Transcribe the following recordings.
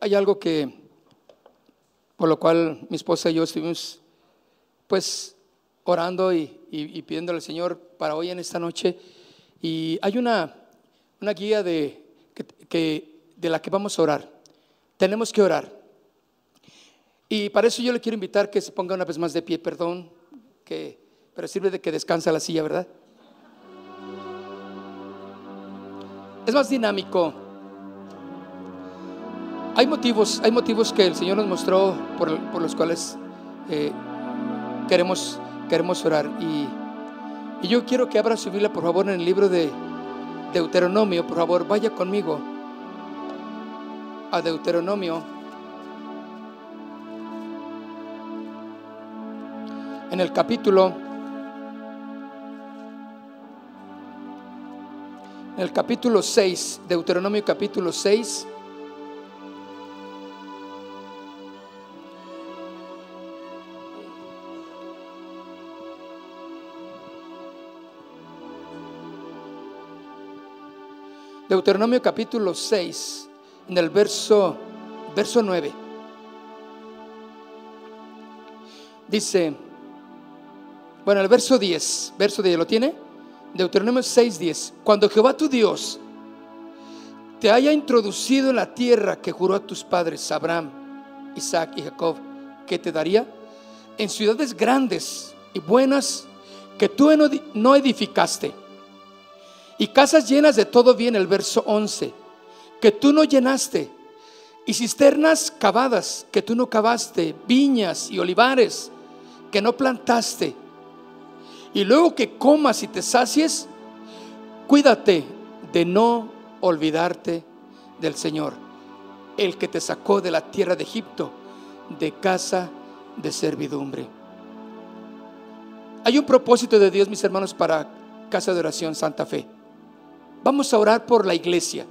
Hay, algo que, por lo cual mi esposa y yo estuvimos, pues, orando y, y, pidiéndole al Señor para hoy en esta noche. Y hay una, una guía de, que, de la que vamos a orar. Tenemos que orar. Y para eso yo le quiero invitar que se ponga una vez más de pie, perdón, que, pero sirve de que descansa la silla, ¿verdad? Es más dinámico hay motivos, hay motivos que el Señor nos mostró por, los cuales eh, queremos, queremos orar. Y, y, yo quiero que abra su Biblia, por favor, en el libro de Deuteronomio. Por favor, vaya conmigo a Deuteronomio. En el capítulo, en el capítulo 6, Deuteronomio capítulo 6. Deuteronomio capítulo 6, en el verso, verso 9. Dice, bueno, el verso 10, verso 10, ¿lo tiene? Deuteronomio 6, 10. Cuando Jehová tu Dios te haya introducido en la tierra que juró a tus padres, Abraham, Isaac y Jacob, que te daría, en ciudades grandes y buenas que tú no edificaste y casas llenas de todo bien, el verso 11, que tú no llenaste, y cisternas cavadas que tú no cavaste, viñas y olivares que no plantaste, y luego que comas y te sacies, cuídate de no olvidarte del Señor, el que te sacó de la tierra de Egipto, de casa de servidumbre. Hay un propósito de Dios, mis hermanos, para Casa de Oración Santa Fe. Vamos a orar por la iglesia.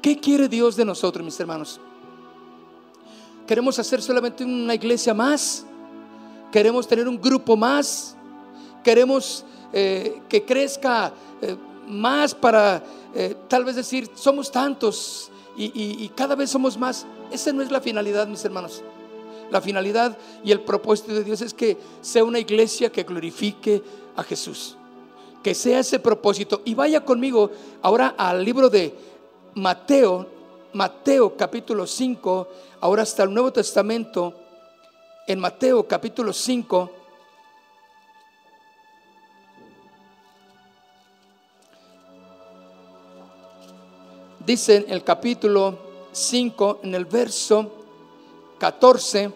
¿Qué quiere Dios de nosotros, mis hermanos? ¿Queremos hacer solamente una iglesia más? ¿Queremos tener un grupo más? ¿Queremos eh, que crezca eh, más para eh, tal vez decir, somos tantos y, y cada vez somos más? Esa no es la finalidad, mis hermanos. La finalidad y el propósito de Dios es que sea una iglesia que glorifique a Jesús que sea ese propósito. Y vaya conmigo ahora al libro de Mateo, Mateo capítulo 5, ahora hasta el Nuevo Testamento, en Mateo capítulo 5. Dice en el capítulo 5, en el verso 14,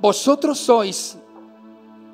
vosotros sois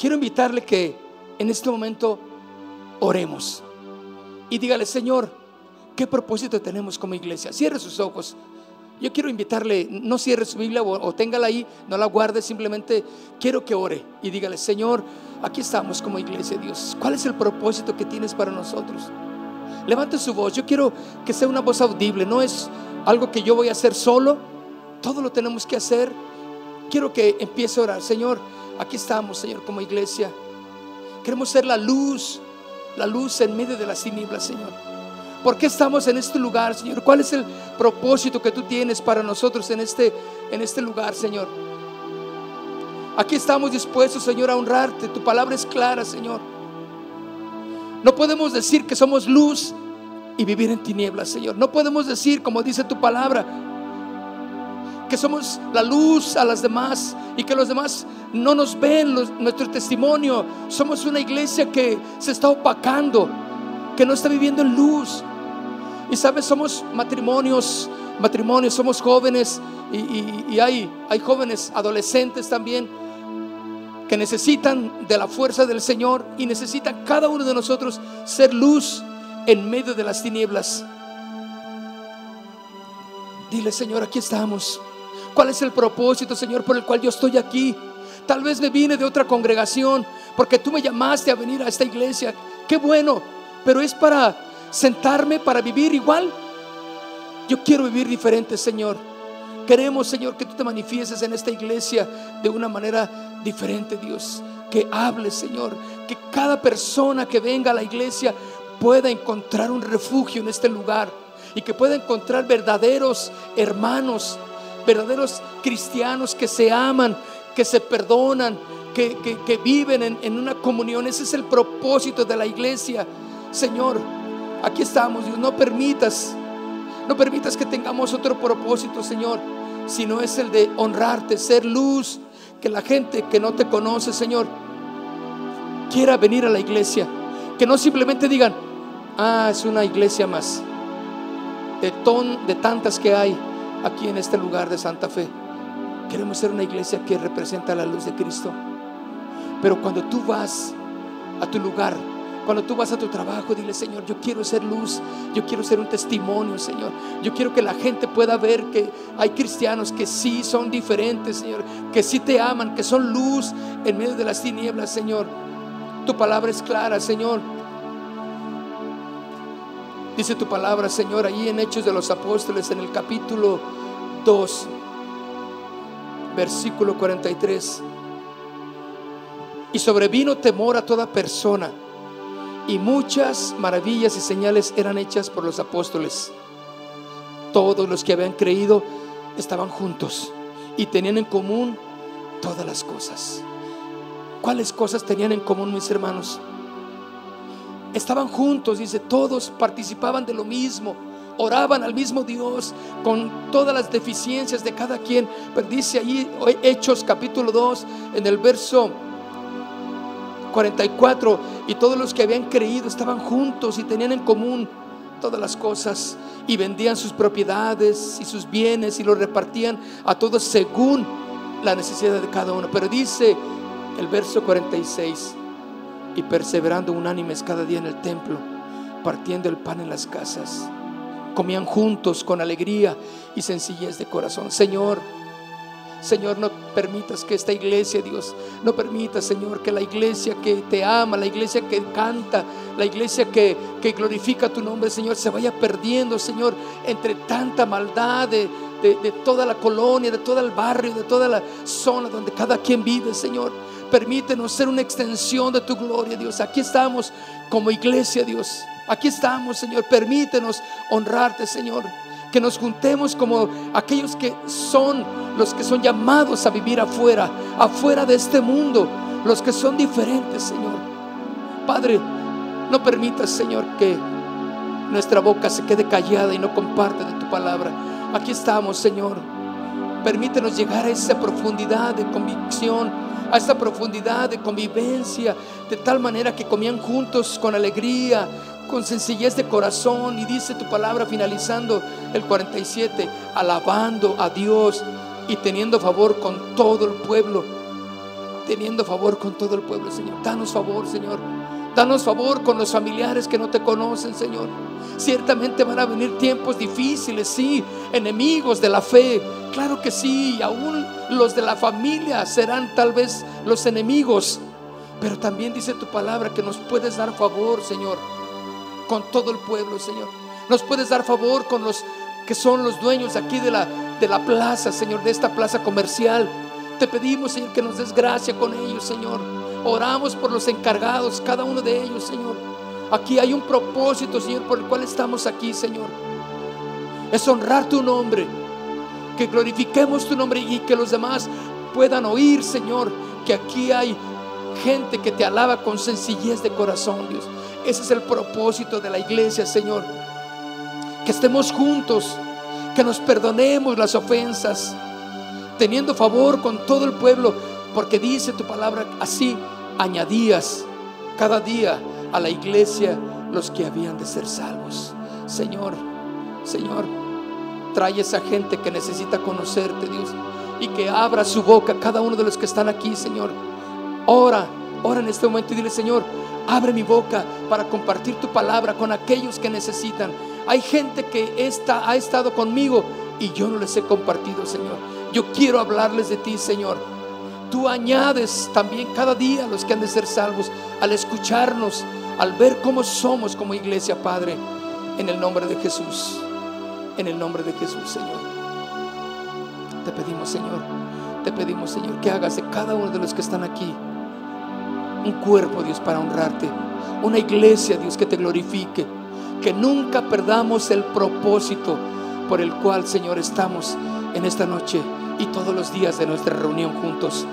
Quiero invitarle que en este momento oremos y dígale, Señor, ¿qué propósito tenemos como iglesia? Cierre sus ojos. Yo quiero invitarle, no cierre su Biblia o, o téngala ahí, no la guarde, simplemente quiero que ore y dígale, Señor, aquí estamos como iglesia, Dios. ¿Cuál es el propósito que tienes para nosotros? Levante su voz. Yo quiero que sea una voz audible. No es algo que yo voy a hacer solo. Todo lo tenemos que hacer. Quiero que empiece a orar. Señor, Aquí estamos, Señor, como iglesia. Queremos ser la luz, la luz en medio de las tinieblas, Señor. ¿Por qué estamos en este lugar, Señor? ¿Cuál es el propósito que tú tienes para nosotros en este, en este lugar, Señor? Aquí estamos dispuestos, Señor, a honrarte. Tu palabra es clara, Señor. No podemos decir que somos luz y vivir en tinieblas, Señor. No podemos decir, como dice tu palabra, que somos la luz a las demás y que los demás no nos ven nuestro testimonio. Somos una iglesia que se está opacando, que no está viviendo en luz. Y sabes, somos matrimonios, matrimonios, somos jóvenes y, hay, hay jóvenes adolescentes también que necesitan de la fuerza del Señor y necesita cada uno de nosotros ser luz en medio de las tinieblas. Dile, Señor, aquí estamos. ¿Cuál es el propósito, Señor, por el cual yo estoy aquí? Tal vez me vine de otra congregación porque tú me llamaste a venir a esta iglesia. Qué bueno, pero es para sentarme, para vivir igual. Yo quiero vivir diferente, Señor. Queremos, Señor, que tú te manifiestes en esta iglesia de una manera diferente, Dios. Que hables, Señor. Que cada persona que venga a la iglesia pueda encontrar un refugio en este lugar y que pueda encontrar verdaderos hermanos verdaderos cristianos que se aman, que se perdonan, que, viven en, en, una comunión. Ese es el propósito de la iglesia. Señor, aquí estamos, Dios. No permitas, no permitas que tengamos otro propósito, Señor, sino es el de honrarte, ser luz, que la gente que no te conoce, Señor, quiera venir a la iglesia. Que no simplemente digan, ah, es una iglesia más. De, ton, de tantas que hay aquí en este lugar de Santa Fe. Queremos ser una iglesia que representa la luz de Cristo. Pero cuando tú vas a tu lugar, cuando tú vas a tu trabajo, dile, Señor, yo quiero ser luz, yo quiero ser un testimonio, Señor. Yo quiero que la gente pueda ver que hay cristianos que sí son diferentes, Señor, que sí te aman, que son luz en medio de las tinieblas, Señor. Tu palabra es clara, Señor. Dice tu palabra, Señor, ahí en Hechos de los Apóstoles, en el capítulo 2, versículo 43. Y sobrevino temor a toda persona, y muchas maravillas y señales eran hechas por los apóstoles. Todos los que habían creído estaban juntos y tenían en común todas las cosas. ¿Cuáles cosas tenían en común mis hermanos? Estaban juntos, dice, todos participaban de lo mismo, oraban al mismo Dios con todas las deficiencias de cada quien. Pero dice ahí Hechos capítulo 2 en el verso 44, y todos los que habían creído estaban juntos y tenían en común todas las cosas y vendían sus propiedades y sus bienes y los repartían a todos según la necesidad de cada uno. Pero dice el verso 46, y perseverando unánimes cada día en el templo, partiendo el pan en las casas. Comían juntos con alegría y sencillez de corazón. Señor, Señor, no permitas que esta iglesia, Dios, no permitas, Señor, que la iglesia que te ama, la iglesia que canta, la iglesia que, que glorifica tu nombre, Señor, se vaya perdiendo, Señor, entre tanta maldad de, de, de toda la colonia, de todo el barrio, de toda la zona donde cada quien vive, Señor. Permítenos ser una extensión de tu gloria, Dios. Aquí estamos como iglesia, Dios. Aquí estamos, Señor. Permítenos honrarte, Señor. Que nos juntemos como aquellos que son los que son llamados a vivir afuera, afuera de este mundo, los que son diferentes, Señor. Padre, no permitas, Señor, que nuestra boca se quede callada y no comparte de tu palabra. Aquí estamos, Señor. Permítenos llegar a esa profundidad de convicción a esa profundidad de convivencia, de tal manera que comían juntos con alegría, con sencillez de corazón. Y dice tu palabra finalizando el 47, alabando a Dios y teniendo favor con todo el pueblo. Teniendo favor con todo el pueblo, Señor. Danos favor, Señor. Danos favor con los familiares que no te conocen, Señor. Ciertamente van a venir tiempos difíciles, sí, enemigos de la fe. Claro que sí, y aún los de la familia serán tal vez los enemigos. Pero también dice tu palabra que nos puedes dar favor, Señor, con todo el pueblo, Señor. Nos puedes dar favor con los que son los dueños aquí de la, de la plaza, Señor, de esta plaza comercial. Te pedimos, Señor, que nos des gracia con ellos, Señor. Oramos por los encargados, cada uno de ellos, Señor. Aquí hay un propósito, Señor, por el cual estamos aquí, Señor. Es honrar tu nombre. Que glorifiquemos tu nombre y que los demás puedan oír, Señor, que aquí hay gente que te alaba con sencillez de corazón, Dios. Ese es el propósito de la iglesia, Señor. Que estemos juntos, que nos perdonemos las ofensas, teniendo favor con todo el pueblo, porque dice tu palabra así, añadías cada día a la iglesia los que habían de ser salvos. Señor, Señor, trae esa gente que necesita conocerte, Dios, y que abra su boca cada uno de los que están aquí, Señor. Ora, ora en este momento y dile, Señor, abre mi boca para compartir tu palabra con aquellos que necesitan. Hay gente que está, ha estado conmigo y yo no les he compartido, Señor. Yo quiero hablarles de ti, Señor. Tú añades también cada día a los que han de ser salvos al escucharnos, al ver cómo somos como iglesia, Padre, en el nombre de Jesús. En el nombre de Jesús, Señor. Te pedimos, Señor, te pedimos, Señor, que hagas de cada uno de los que están aquí un cuerpo, Dios, para honrarte. Una iglesia, Dios, que te glorifique. Que nunca perdamos el propósito por el cual, Señor, estamos en esta noche y todos los días de nuestra reunión juntos.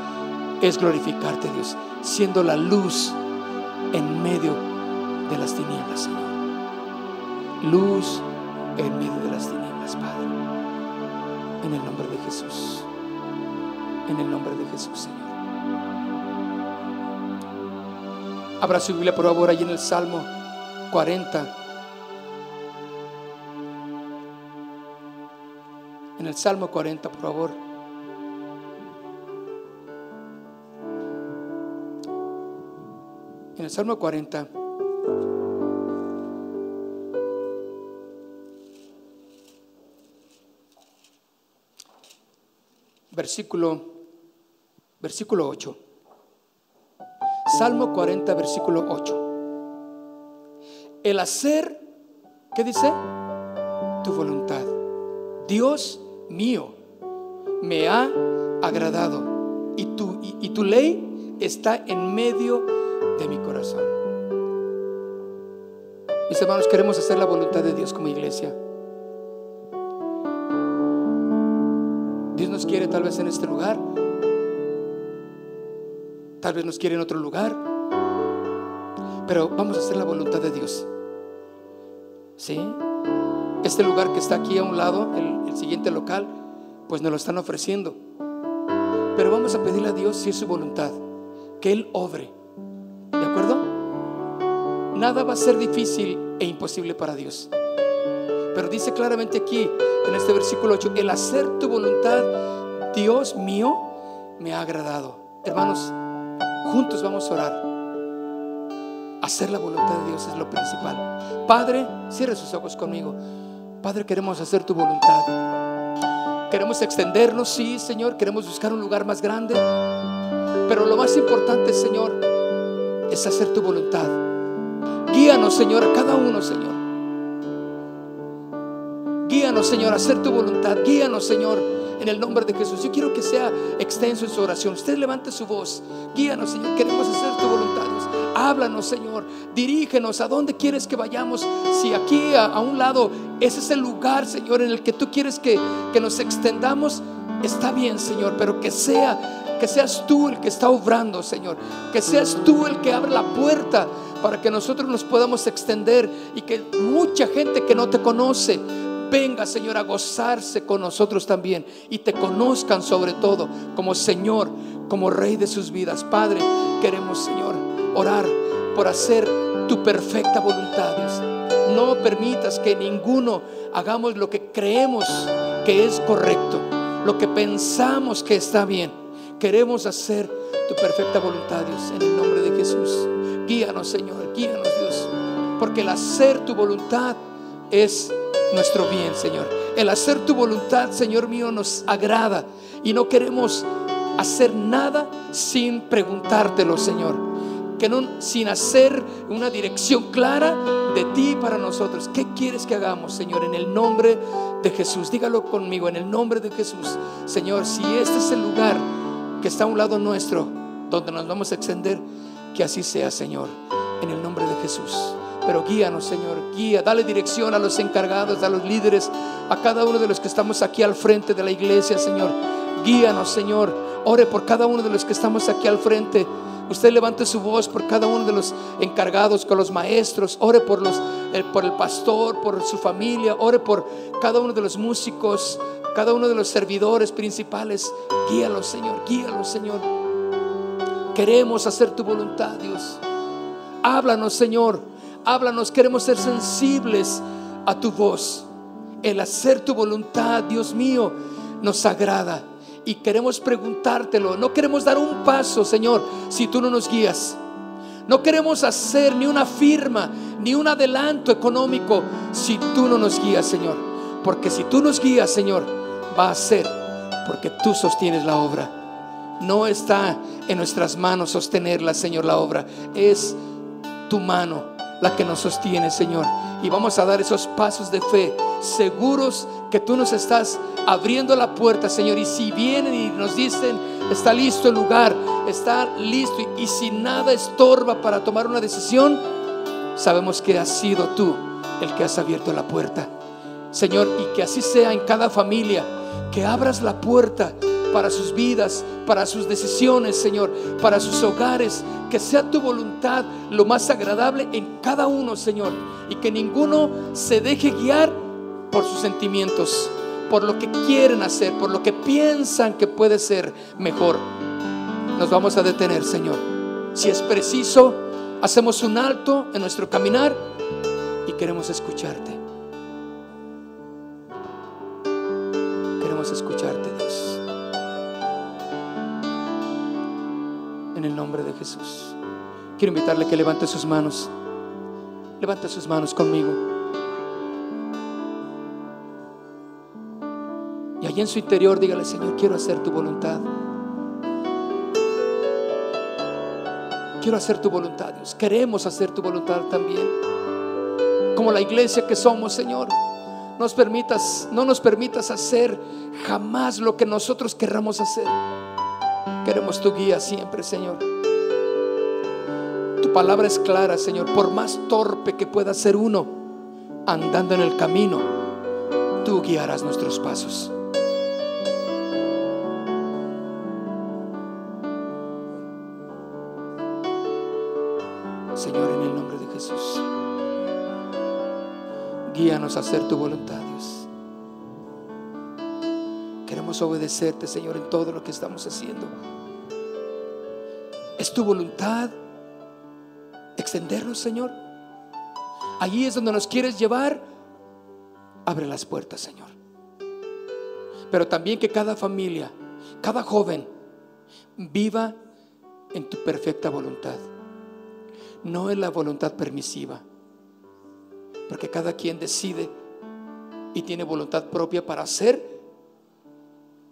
Es glorificarte, Dios, siendo la luz en medio de las tinieblas, Señor. Luz en medio de las tinieblas, Padre. En el nombre de Jesús. En el nombre de Jesús, Señor. Abra su Biblia, por favor, allí en el Salmo 40. En el Salmo 40, por favor. En el Salmo 40. Versículo, versículo 8. Salmo 40, versículo 8. El hacer, ¿qué dice? Tu voluntad. Dios mío, me ha agradado y tu, y, tu ley está en medio de mi corazón. Mis hermanos, queremos hacer la voluntad de Dios como iglesia. Tal vez en este lugar, Tal vez nos quiere en otro lugar. Pero vamos a hacer la voluntad de Dios. ¿Sí? Este lugar que está aquí a un lado, el, siguiente local, pues nos lo están ofreciendo. Pero vamos a pedirle a Dios si es su voluntad, que Él obre. ¿De acuerdo? Nada va a ser difícil e imposible para Dios. Pero dice claramente aquí, en este versículo 8, el hacer tu voluntad, Dios mío, me ha agradado. Hermanos, Juntos vamos a orar. Hacer la voluntad de Dios es lo principal. Padre, cierre sus ojos conmigo. Padre, queremos hacer tu voluntad. Queremos extendernos, sí, Señor. Queremos buscar un lugar más grande. Pero lo más importante, Señor, es hacer tu voluntad. Guíanos, Señor, a cada uno, Señor. Guíanos, Señor, a hacer tu voluntad. Guíanos, Señor en el nombre de Jesús. Yo quiero que sea extenso en su oración. Usted levante su voz. Guíanos, Señor. Queremos hacer tu voluntad. Háblanos, Señor. Dirígenos a dónde quieres que vayamos. Si aquí a, un lado ese es el lugar, Señor, en el que tú quieres que, que nos extendamos, está bien, Señor, pero que sea que seas tú el que está obrando, Señor. Que seas tú el que abre la puerta para que nosotros nos podamos extender y que mucha gente que no te conoce venga, Señor, a gozarse con nosotros también y te conozcan sobre todo como Señor, como Rey de sus vidas. Padre, queremos, Señor, orar por hacer tu perfecta voluntad, Dios. No permitas que ninguno hagamos lo que creemos que es correcto, lo que pensamos que está bien. Queremos hacer tu perfecta voluntad, Dios, en el nombre de Jesús. Guíanos, Señor, guíanos, Dios, porque el hacer tu voluntad es nuestro bien, Señor. El hacer tu voluntad, Señor mío, nos agrada y no queremos hacer nada sin preguntártelo, Señor. Que no sin hacer una dirección clara de ti para nosotros. ¿Qué quieres que hagamos, Señor? En el nombre de Jesús. Dígalo conmigo, en el nombre de Jesús. Señor, si este es el lugar que está a un lado nuestro, donde nos vamos a extender, que así sea, Señor. En el nombre de Jesús. Pero guíanos, Señor, guía, dale dirección a los encargados, a los líderes, a cada uno de los que estamos aquí al frente de la iglesia, Señor. Guíanos, Señor. Ore por cada uno de los que estamos aquí al frente. Usted levante su voz por cada uno de los encargados, con los maestros. Ore por, los, eh, por el pastor, por su familia. Ore por cada uno de los músicos, cada uno de los servidores principales. Guíalos, Señor. Guíalos, Señor. Queremos hacer tu voluntad, Dios. Háblanos, Señor. Háblanos. Queremos ser sensibles a tu voz. El hacer tu voluntad, Dios mío, nos agrada y queremos preguntártelo. No queremos dar un paso, Señor, si tú no nos guías. No queremos hacer ni una firma, ni un adelanto económico si tú no nos guías, Señor. Porque si tú nos guías, Señor, va a ser porque tú sostienes la obra. No está en nuestras manos sostenerla, Señor, la obra. Es tu mano la que nos sostiene, Señor. Y vamos a dar esos pasos de fe, seguros que tú nos estás abriendo la puerta, Señor. Y si vienen y nos dicen, está listo el lugar, está listo, y, si nada estorba para tomar una decisión, sabemos que has sido tú el que has abierto la puerta. Señor, y que así sea en cada familia, que abras la puerta para sus vidas, para sus decisiones, Señor, para sus hogares, que sea tu voluntad lo más agradable en cada uno, Señor, y que ninguno se deje guiar por sus sentimientos, por lo que quieren hacer, por lo que piensan que puede ser mejor. Nos vamos a detener, Señor. Si es preciso, hacemos un alto en nuestro caminar y queremos escucharte. Queremos escucharte, En el nombre de Jesús. Quiero invitarle a que levante sus manos. Levante sus manos conmigo. Y en su interior dígale, Señor, quiero hacer tu voluntad. Quiero hacer tu voluntad, Dios. Queremos hacer tu voluntad también. Como la iglesia que somos, Señor. Nos permitas, no nos permitas hacer jamás lo que nosotros querramos hacer. Queremos tu guía siempre, Señor. Tu palabra es clara, Señor. Por más torpe que pueda ser uno andando en el camino, tú guiarás nuestros pasos. Guíanos a hacer tu voluntad, Dios. Obedecerte, Señor, en todo lo que estamos haciendo. Es tu voluntad extendernos, Señor. Allí es donde nos quieres llevar. Abre las puertas, Señor. Pero también que cada familia, cada joven, viva en tu perfecta voluntad. No en la voluntad permisiva porque cada quien decide y tiene voluntad propia para hacer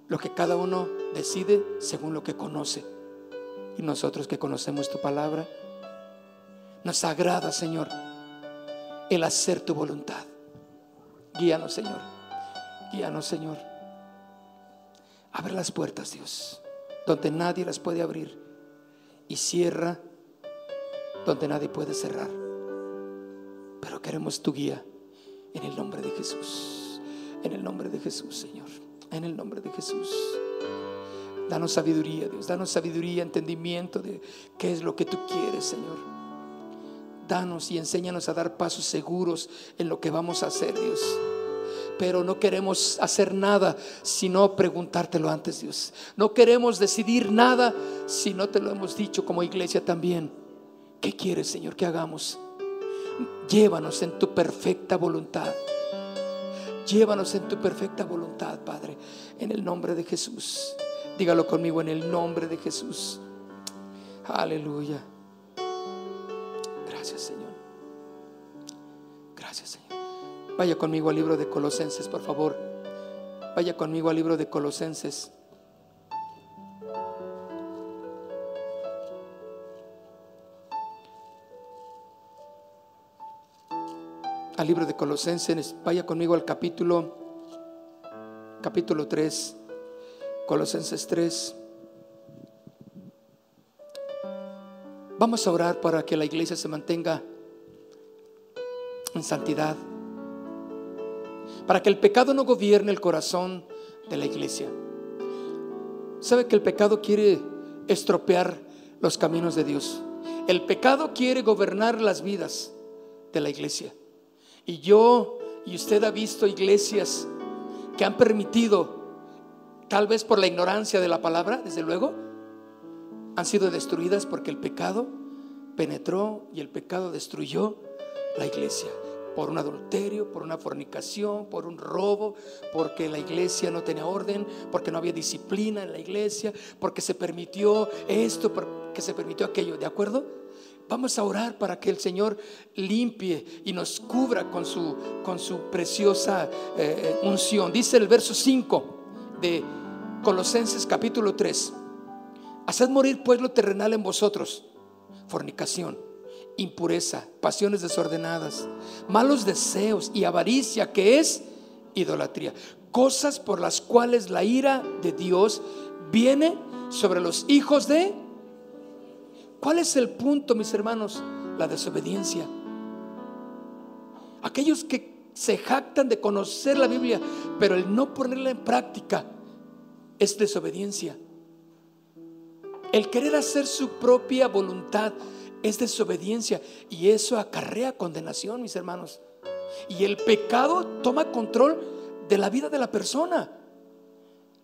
lo que cada uno decide según lo que conoce. Y nosotros que conocemos tu palabra, nos agrada, Señor, el hacer tu voluntad. Guíanos, Señor. Guíanos, Señor. Abre las puertas, Dios, donde nadie las puede abrir. Y cierra donde nadie puede cerrar pero queremos tu guía en el nombre de Jesús. En el nombre de Jesús, Señor. En el nombre de Jesús. Danos sabiduría, Dios. Danos sabiduría, entendimiento de qué es lo que tú quieres, Señor. Danos y enséñanos a dar pasos seguros en lo que vamos a hacer, Dios. Pero no queremos hacer nada sino preguntártelo antes, Dios. No queremos decidir nada si no te lo hemos dicho como iglesia también. ¿Qué quieres, Señor, que hagamos? Llévanos en tu perfecta voluntad. Llévanos en tu perfecta voluntad, Padre, en el nombre de Jesús. Dígalo conmigo en el nombre de Jesús. Aleluya. Gracias, Señor. Gracias, Señor. Vaya conmigo al libro de Colosenses, por favor. Vaya conmigo al libro de Colosenses. Libro de Colosenses, vaya conmigo al capítulo capítulo 3, Colosenses 3. Vamos a orar para que la iglesia se mantenga en santidad, para que el pecado no gobierne el corazón de la iglesia. ¿Sabe que el pecado quiere estropear los caminos de Dios? El pecado quiere gobernar las vidas de la iglesia. Y yo y usted ha visto iglesias que han permitido, tal vez por la ignorancia de la palabra, desde luego, han sido destruidas porque el pecado penetró y el pecado destruyó la iglesia por un adulterio, por una fornicación, por un robo, porque la iglesia no tenía orden, porque no había disciplina en la iglesia, porque se permitió esto, porque se permitió aquello, ¿de acuerdo? Vamos a orar para que el Señor limpie y nos cubra con su, con su preciosa eh, eh, unción. Dice el verso 5 de Colosenses capítulo 3. Haced morir pues lo terrenal en vosotros, fornicación, impureza, pasiones desordenadas, malos deseos y avaricia, que es idolatría. Cosas por las cuales la ira de Dios viene sobre los hijos de ¿Cuál es el punto, mis hermanos? La desobediencia. Aquellos que se jactan de conocer la Biblia, pero el no ponerla en práctica es desobediencia. El querer hacer su propia voluntad es desobediencia y eso acarrea condenación, mis hermanos. Y el pecado toma control de la vida de la persona.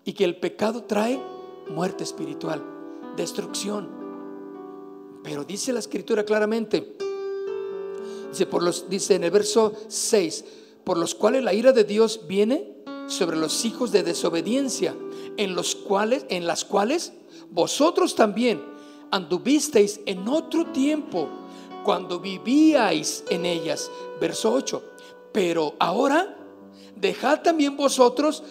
Y que el pecado trae muerte espiritual, destrucción. Pero dice la escritura claramente, dice, por los, dice en el verso 6, por los cuales la ira de Dios viene sobre los hijos de desobediencia, en los cuales, en las cuales vosotros también anduvisteis en otro tiempo cuando vivíais en ellas. Verso 8. Pero ahora dejad también vosotros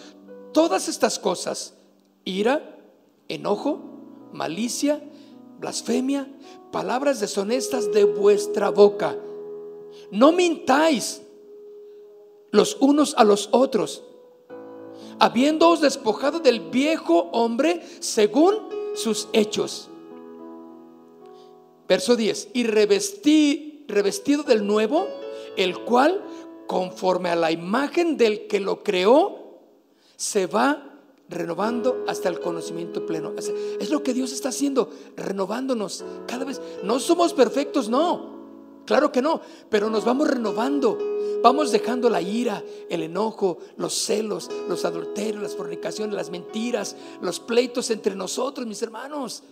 todas estas cosas: ira, enojo, malicia, blasfemia, palabras deshonestas de vuestra boca. No mintáis los unos a los otros, habiéndoos despojado del viejo hombre según sus hechos. Verso 10, y revestí, revestido del nuevo, el cual, conforme a la imagen del que lo creó, se va renovando hasta el conocimiento pleno. Es lo que Dios está haciendo, renovándonos cada vez. No somos perfectos, no. Claro que no, pero nos vamos renovando. Vamos dejando la ira, el enojo, los celos, los adulterios, las fornicaciones, las mentiras, los pleitos entre nosotros, mis hermanos.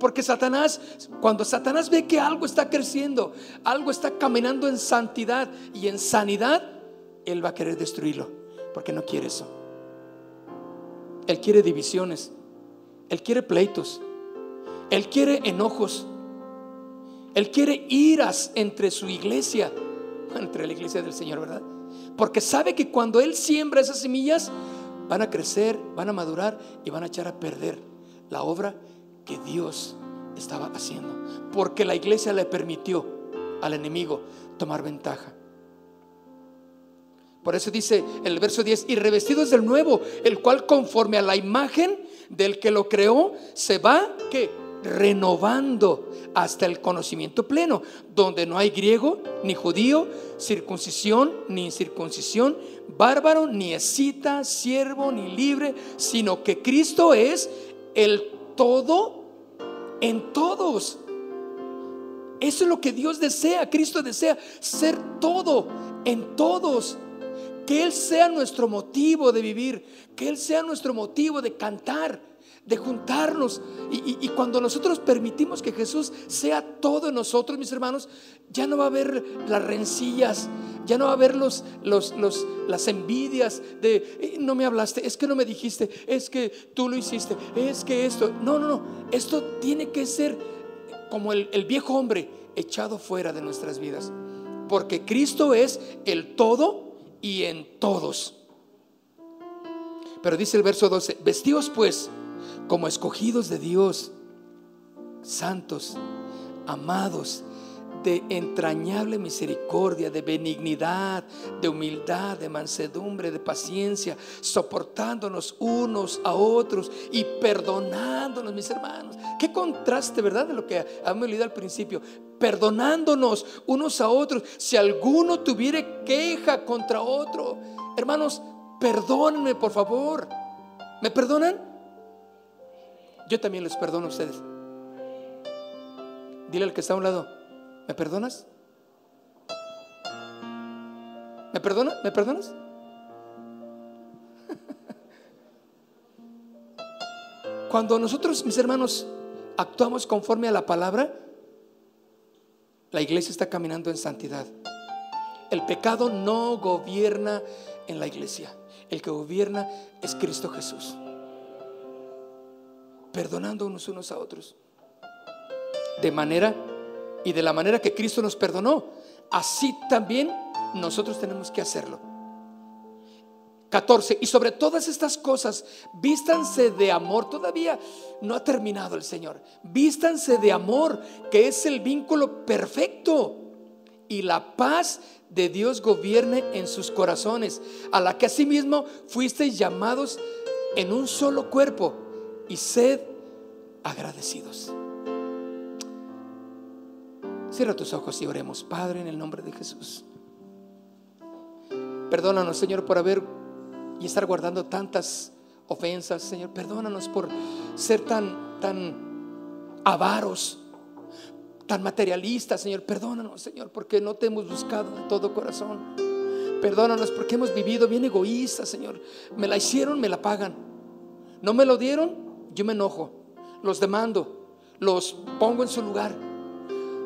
Porque Satanás, cuando Satanás ve que algo está creciendo, algo está caminando en santidad y en sanidad, él va a querer destruirlo, porque no quiere eso. Él quiere divisiones. Él quiere pleitos. Él quiere enojos. Él quiere iras entre su iglesia, entre la iglesia del Señor, ¿verdad? Porque sabe que cuando Él siembra esas semillas, van a crecer, van a madurar y van a echar a perder la obra que Dios estaba haciendo. Porque la iglesia le permitió al enemigo tomar ventaja. Por eso dice el verso 10, y revestidos del nuevo, el cual conforme a la imagen del que lo creó, se va que renovando hasta el conocimiento pleno, donde no hay griego ni judío, circuncisión ni incircuncisión, bárbaro ni escita, siervo ni libre, sino que Cristo es el todo en todos. Eso es lo que Dios desea, Cristo desea ser todo en todos. Que Él sea nuestro motivo de vivir, que Él sea nuestro motivo de cantar, de juntarnos. Y, cuando nosotros permitimos que Jesús sea todo en nosotros, mis hermanos, ya no va a haber las rencillas, ya no va a haber los, los, las envidias de eh, no me hablaste, es que no me dijiste, es que tú lo hiciste, es que esto. No, no, no. Esto tiene que ser como el, el viejo hombre echado fuera de nuestras vidas. Porque Cristo es el todo y en todos. Pero dice el verso 12, vestidos pues como escogidos de Dios, santos, amados, de entrañable misericordia, de benignidad, de humildad, de mansedumbre, de paciencia, soportándonos unos a otros y perdonándonos, mis hermanos. Qué contraste, ¿verdad? De lo que habíamos leído al principio. Perdonándonos unos a otros. Si alguno tuviera queja contra otro, hermanos, perdónenme, por favor. ¿Me perdonan? Yo también les perdono a ustedes. Dile al que está a un lado, ¿me perdonas? ¿Me perdonas? ¿Me perdonas? Cuando nosotros, mis hermanos, actuamos conforme a la palabra, la iglesia está caminando en santidad. El pecado no gobierna en la iglesia. El que gobierna es Cristo Jesús. Perdonando unos unos a otros. De manera y de la manera que Cristo nos perdonó, así también nosotros tenemos que hacerlo. 14. Y sobre todas estas cosas, vístanse de amor. Todavía no ha terminado el Señor. Vístanse de amor, que es el vínculo perfecto. Y la paz de Dios gobierne en sus corazones, a la que asimismo fuisteis llamados en un solo cuerpo. Y sed agradecidos. Cierra tus ojos y oremos, Padre, en el nombre de Jesús. Perdónanos, Señor, por haber y estar guardando tantas ofensas, Señor. Perdónanos por ser tan, tan avaros, tan materialistas, Señor. Perdónanos, Señor, porque no te hemos buscado de todo corazón. Perdónanos porque hemos vivido bien egoístas, Señor. Me la hicieron, me la pagan. No me lo dieron, yo me enojo. Los demando, los pongo en su lugar.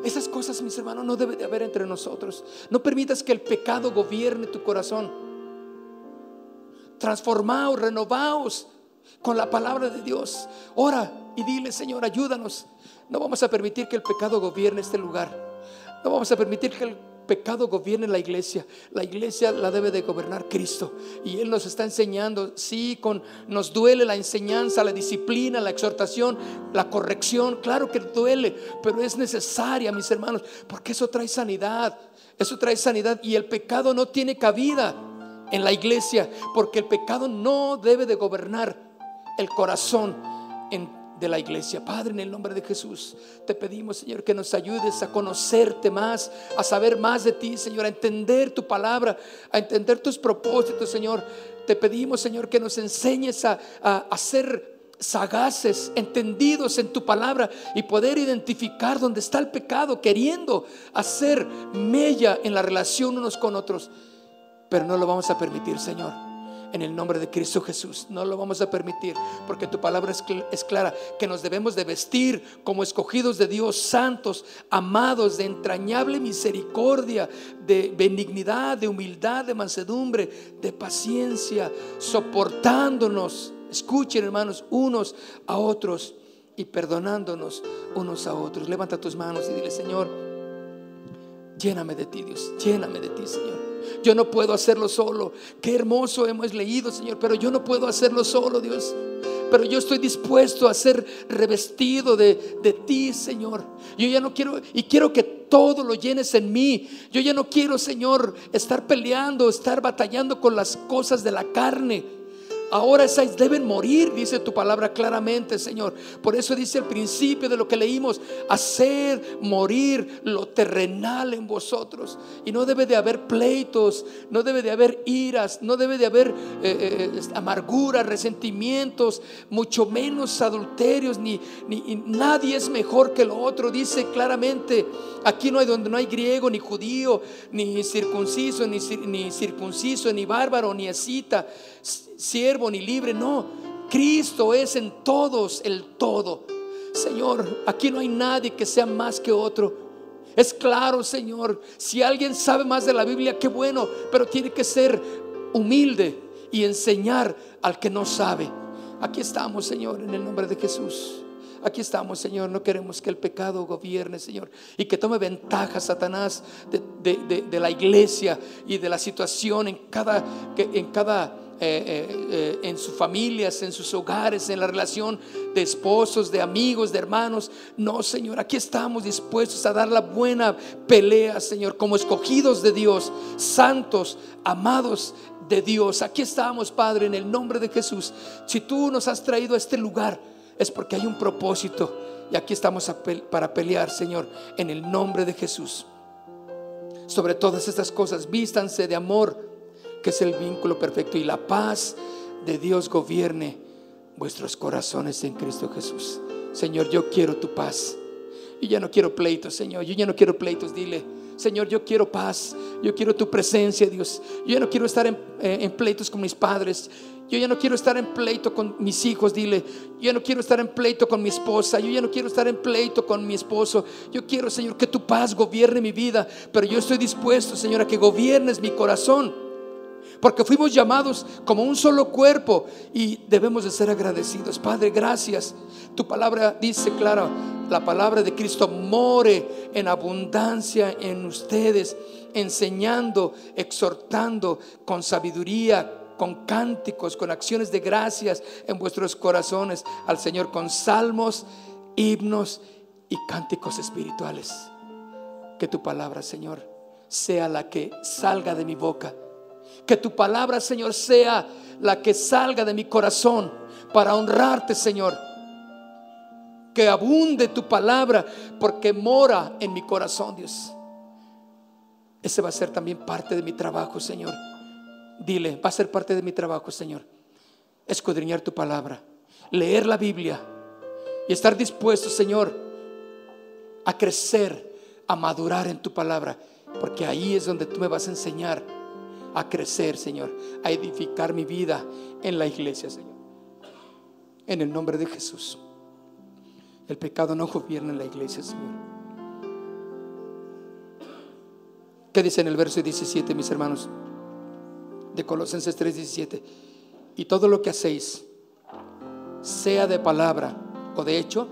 Esas cosas, mis hermanos, no debe de haber entre nosotros. No permitas que el pecado gobierne tu corazón transformaos, renovaos con la palabra de Dios. Ora y dile, Señor, ayúdanos. No vamos a permitir que el pecado gobierne este lugar. No vamos a permitir que el pecado gobierne la iglesia. La iglesia la debe de gobernar Cristo. Y Él nos está enseñando, sí, con, nos duele la enseñanza, la disciplina, la exhortación, la corrección. Claro que duele, pero es necesaria, mis hermanos, porque eso trae sanidad. Eso trae sanidad y el pecado no tiene cabida en la iglesia, porque el pecado no debe de gobernar el corazón de la iglesia. Padre, en el nombre de Jesús, te pedimos, Señor, que nos ayudes a conocerte más, a saber más de ti, Señor, a entender tu palabra, a entender tus propósitos, Señor. Te pedimos, Señor, que nos enseñes a, a ser sagaces, entendidos en tu palabra y poder identificar dónde está el pecado, queriendo hacer mella en la relación unos con otros. Pero no lo vamos a permitir, Señor. En el nombre de Cristo Jesús, no lo vamos a permitir, porque tu palabra es, clara, que nos debemos de vestir como escogidos de Dios, santos, amados, de entrañable misericordia, de benignidad, de humildad, de mansedumbre, de paciencia, soportándonos, escuchen hermanos, unos a otros y perdonándonos unos a otros. Levanta tus manos y dile, Señor, lléname de ti, Dios, lléname de ti, Señor. Yo no puedo hacerlo solo. Qué hermoso hemos leído, Señor, pero yo no puedo hacerlo solo, Dios. Pero yo estoy dispuesto a ser revestido de, de ti, Señor. Yo ya no quiero, y quiero que todo lo llenes en mí. Yo ya no quiero, Señor, estar peleando, estar batallando con las cosas de la carne. Ahora esas deben morir, dice tu palabra claramente, Señor. Por eso dice el principio de lo que leímos, hacer morir lo terrenal en vosotros. Y no debe de haber pleitos, no debe de haber iras, no debe de haber eh, eh, amarguras, resentimientos, mucho menos adulterios, ni, ni nadie es mejor que lo otro. Dice claramente, aquí no hay donde no hay griego, ni judío, ni circunciso, ni, ni circunciso, ni bárbaro, ni escita siervo ni libre, no. Cristo es en todos el todo. Señor, aquí no hay nadie que sea más que otro. Es claro, Señor, si alguien sabe más de la Biblia, qué bueno, pero tiene que ser humilde y enseñar al que no sabe. Aquí estamos, Señor, en el nombre de Jesús. Aquí estamos, Señor. No queremos que el pecado gobierne, Señor. Y que tome ventaja Satanás de, la iglesia y de la situación en cada, en cada eh, eh, eh, en sus familias, en sus hogares, en la relación de esposos, de amigos, de hermanos. No, Señor, aquí estamos dispuestos a dar la buena pelea, Señor, como escogidos de Dios, santos, amados de Dios. Aquí estamos, Padre, en el nombre de Jesús. Si tú nos has traído a este lugar, es porque hay un propósito. Y aquí estamos para pelear, Señor, en el nombre de Jesús. Sobre todas estas cosas, vístanse de amor que es el vínculo perfecto, y la paz de Dios gobierne vuestros corazones en Cristo Jesús. Señor, yo quiero tu paz. Y ya no quiero pleitos, Señor. Yo ya no quiero pleitos. Dile, Señor, yo quiero paz. Yo quiero tu presencia, Dios. Yo ya no quiero estar en, eh, en pleitos con mis padres. Yo ya no quiero estar en pleito con mis hijos, dile. Yo ya no quiero estar en pleito con mi esposa. Yo ya no quiero estar en pleito con mi esposo. Yo quiero, Señor, que tu paz gobierne mi vida. Pero yo estoy dispuesto, Señor, a que gobiernes mi corazón. Porque fuimos llamados como un solo cuerpo y debemos de ser agradecidos. Padre, gracias. Tu palabra dice, claro, la palabra de Cristo more en abundancia en ustedes, enseñando, exhortando con sabiduría, con cánticos, con acciones de gracias en vuestros corazones al Señor, con salmos, himnos y cánticos espirituales. Que tu palabra, Señor, sea la que salga de mi boca. Que tu palabra, Señor, sea la que salga de mi corazón para honrarte, Señor. Que abunde tu palabra porque mora en mi corazón, Dios. Ese va a ser también parte de mi trabajo, Señor Dile, va a ser parte de mi trabajo, Señor. Escudriñar tu palabra, leer la Biblia y estar dispuesto, Señor, a crecer, a madurar en tu palabra, porque ahí es donde tú me vas a enseñar a crecer, Señor, a edificar mi vida en la iglesia, Señor. En el nombre de Jesús. El pecado no gobierna en la iglesia, Señor. ¿Qué dice en el verso 17, mis hermanos? de Colosenses 3:17. Y todo lo que hacéis, sea de palabra o de hecho,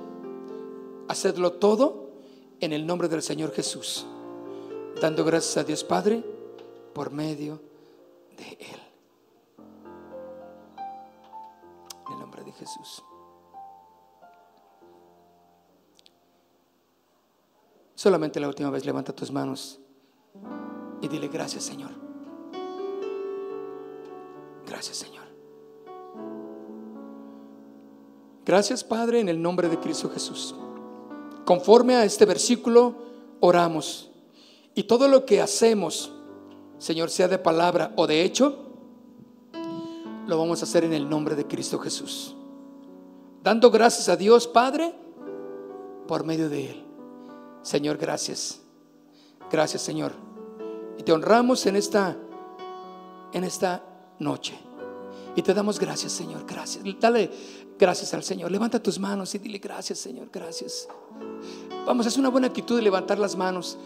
hacedlo todo en el nombre del Señor Jesús, dando gracias a Dios Padre por medio Él. En el nombre de Jesús. Solamente la última vez levanta tus manos y dile gracias Señor. Gracias, Señor. Gracias, Padre, en el nombre de Cristo Jesús. Conforme a este versículo, oramos. Y todo lo que hacemos, Señor, sea de palabra o de hecho, lo vamos a hacer en el nombre de Cristo Jesús. Dando gracias a Dios, Padre, por medio de Él. Señor, gracias. Gracias, Señor. Y te honramos en esta, en esta noche. Y te damos gracias, Señor. Gracias. Dale gracias al Señor. Levanta tus manos y dile gracias, Señor. Gracias. Vamos, es una buena actitud de levantar las manos.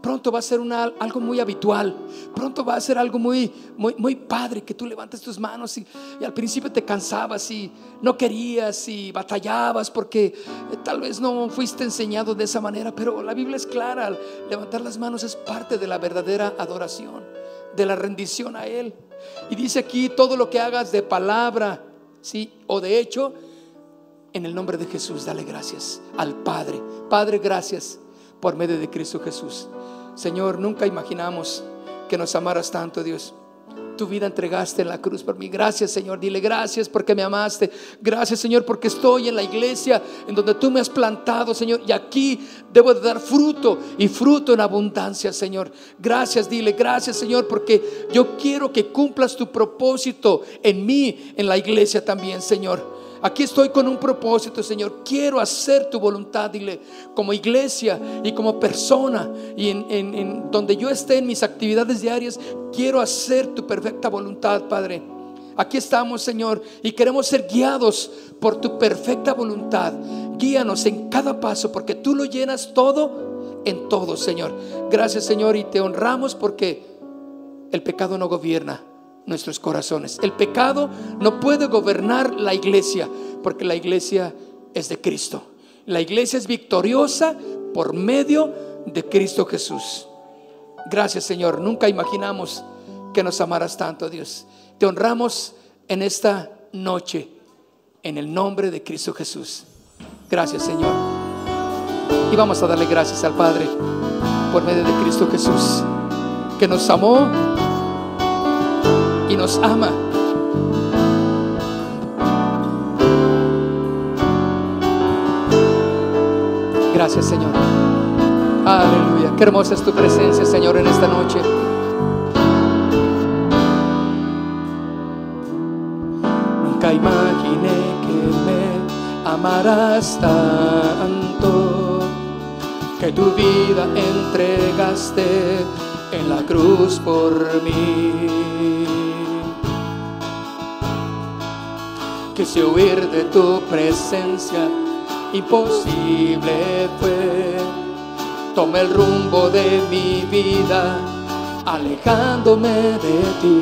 Pronto va a ser una, algo muy habitual. Pronto va a ser algo muy, muy, muy padre que tú levantes tus manos y, al principio te cansabas y no querías y batallabas porque eh, tal vez no fuiste enseñado de esa manera. Pero la Biblia es clara. Levantar las manos es parte de la verdadera adoración, de la rendición a Él. Y dice aquí, todo lo que hagas de palabra, ¿sí? O de hecho, en el nombre de Jesús, dale gracias al Padre. Padre, gracias por medio de Cristo Jesús. Señor, nunca imaginamos que nos amaras tanto, Dios tu vida entregaste en la cruz por mí. Gracias, Señor. Dile gracias porque me amaste. Gracias, Señor, porque estoy en la iglesia en donde tú me has plantado, Señor. Y aquí debo de dar fruto y fruto en abundancia, Señor. Gracias, dile gracias, Señor, porque yo quiero que cumplas tu propósito en mí, en la iglesia también, Señor. Aquí estoy con un propósito, Señor. Quiero hacer tu voluntad, dile, como iglesia y como persona. Y en, donde yo esté en mis actividades diarias, quiero hacer tu perfecta voluntad, Padre. Aquí estamos, Señor, y queremos ser guiados por tu perfecta voluntad. Guíanos en cada paso, porque tú lo llenas todo en todo, Señor. Gracias, Señor, y te honramos porque el pecado no gobierna nuestros corazones. El pecado no puede gobernar la iglesia porque la iglesia es de Cristo. La iglesia es victoriosa por medio de Cristo Jesús. Gracias Señor. Nunca imaginamos que nos amaras tanto, Dios. Te honramos en esta noche en el nombre de Cristo Jesús. Gracias Señor. Y vamos a darle gracias al Padre por medio de Cristo Jesús, que nos amó y nos ama. Gracias, Señor. Aleluya. Qué hermosa es tu presencia, Señor, en esta noche. Nunca imaginé que amarás tanto que tu vida entregaste en la cruz por mí. Quise huir de tu presencia, imposible fue. Tomé el rumbo de mi vida, alejándome de ti.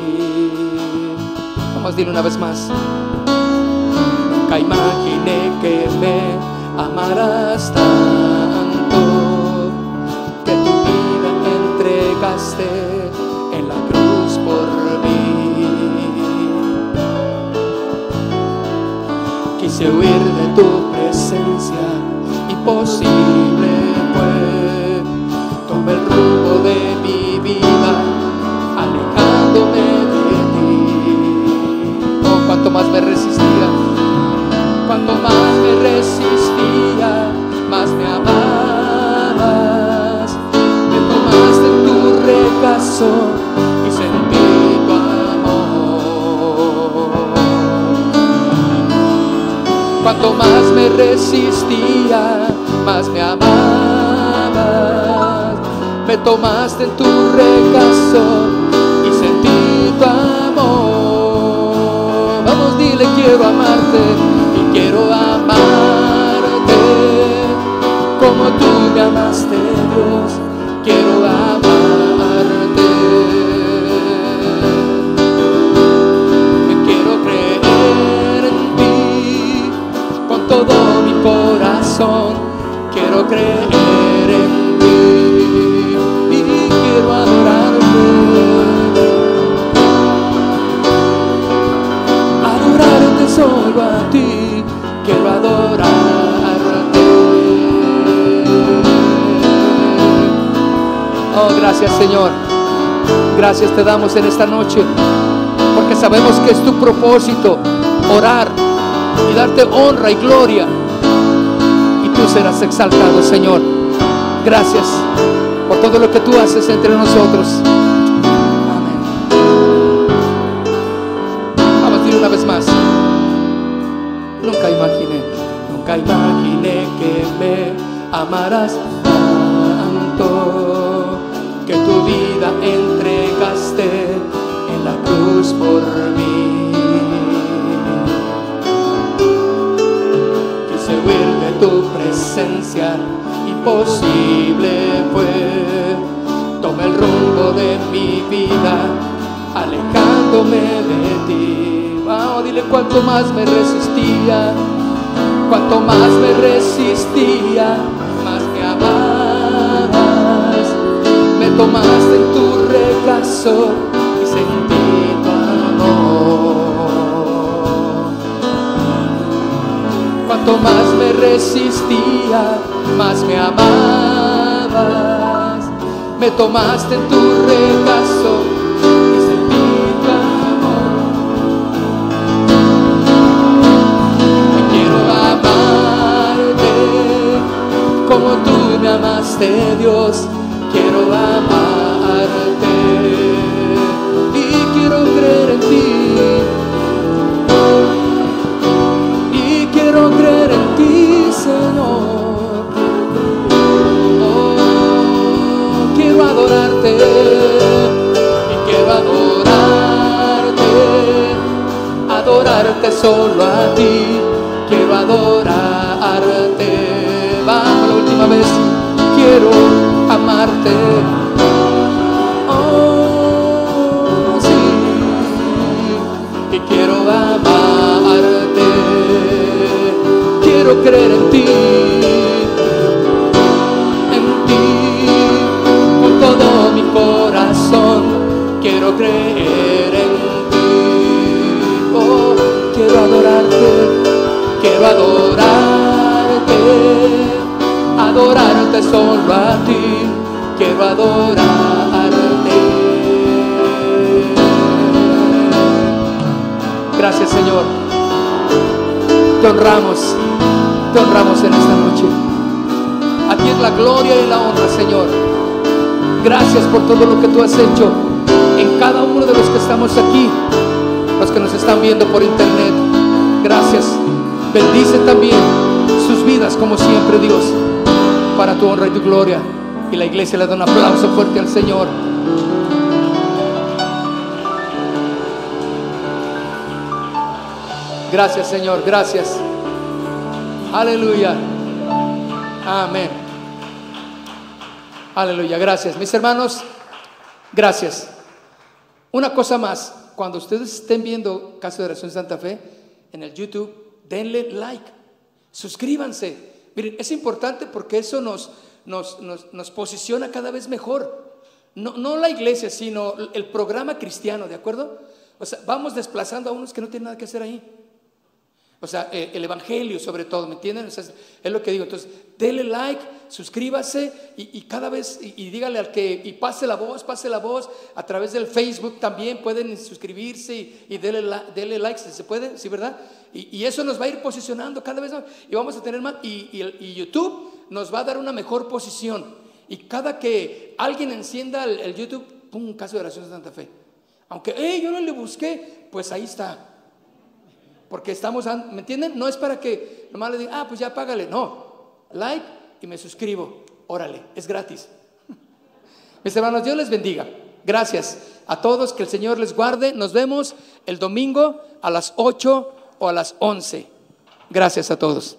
Vamos a decirlo una vez más. Nunca imaginé que me amarás tanto, Quise huir de tu presencia, imposible fue. Tomé el rumbo de mi vida, alejándome de ti. Oh, cuanto más me resistía cuanto más me resistía, más me amabas. Me tomaste en tu regazo Cuanto más me resistía, más me amabas. Me tomaste en tu regazo y sentí tu amor. Vamos, dile, quiero amarte quiero amarte como tú me amaste, Dios. Quiero amarte. Señor. Gracias te damos en esta noche, porque sabemos que es tu propósito orar y darte honra y gloria. Y tú serás exaltado, Señor. Gracias por todo lo que tú haces entre nosotros. Me resistía, más me amabas. Me tomaste en tu regazo y sentí tu amor. Cuanto más me resistía, más me amabas. Me tomaste en tu regazo como tú me amaste, Dios, quiero amarte y quiero creer en ti. Y quiero creer en ti, Señor. Oh, quiero adorarte y quiero adorarte, adorarte solo a ti, quiero adorarte última vez, quiero amarte. Oh, sí, y quiero amarte, quiero creer en ti, Señor. Gracias por todo lo que tú has hecho en cada uno de los que estamos aquí, los que nos están viendo por internet. Gracias Bendice también sus vidas como siempre, Dios, para tu honra y tu gloria. Y la iglesia le da un aplauso fuerte al Señor. Gracias, Señor, gracias. Aleluya. Amén. Aleluya, gracias. Mis hermanos, gracias. Una cosa más, cuando ustedes estén viendo Caso de Oración Santa Fe en el YouTube, denle like, suscríbanse. Miren, es importante porque eso nos, nos, nos, posiciona cada vez mejor. No, no, la iglesia, sino el programa cristiano, ¿de acuerdo? O sea, vamos desplazando a unos que no tienen nada que hacer ahí. O sea, eh, el Evangelio sobre todo, ¿me entienden? es lo que digo. Entonces, dele like, suscríbase y, cada vez, y, dígale al que, y pase la voz, pase la voz. A través del Facebook también pueden suscribirse y, y dele, like si se puede, ¿sí, verdad? Y, eso nos va a ir posicionando cada vez más. Y vamos a tener más, y, YouTube nos va a dar una mejor posición. Y cada que alguien encienda el, YouTube, pum, caso de oración de Santa Fe. Aunque, hey, yo no le busqué, pues ahí está. Porque estamos, ¿me entienden? No es para que nomás le diga, ah, pues ya págale. No, like y me suscribo. Órale, es gratis. Mis hermanos, Dios les bendiga. Gracias a todos, que el Señor les guarde. Nos vemos el domingo a las 8 o a las 11. Gracias a todos.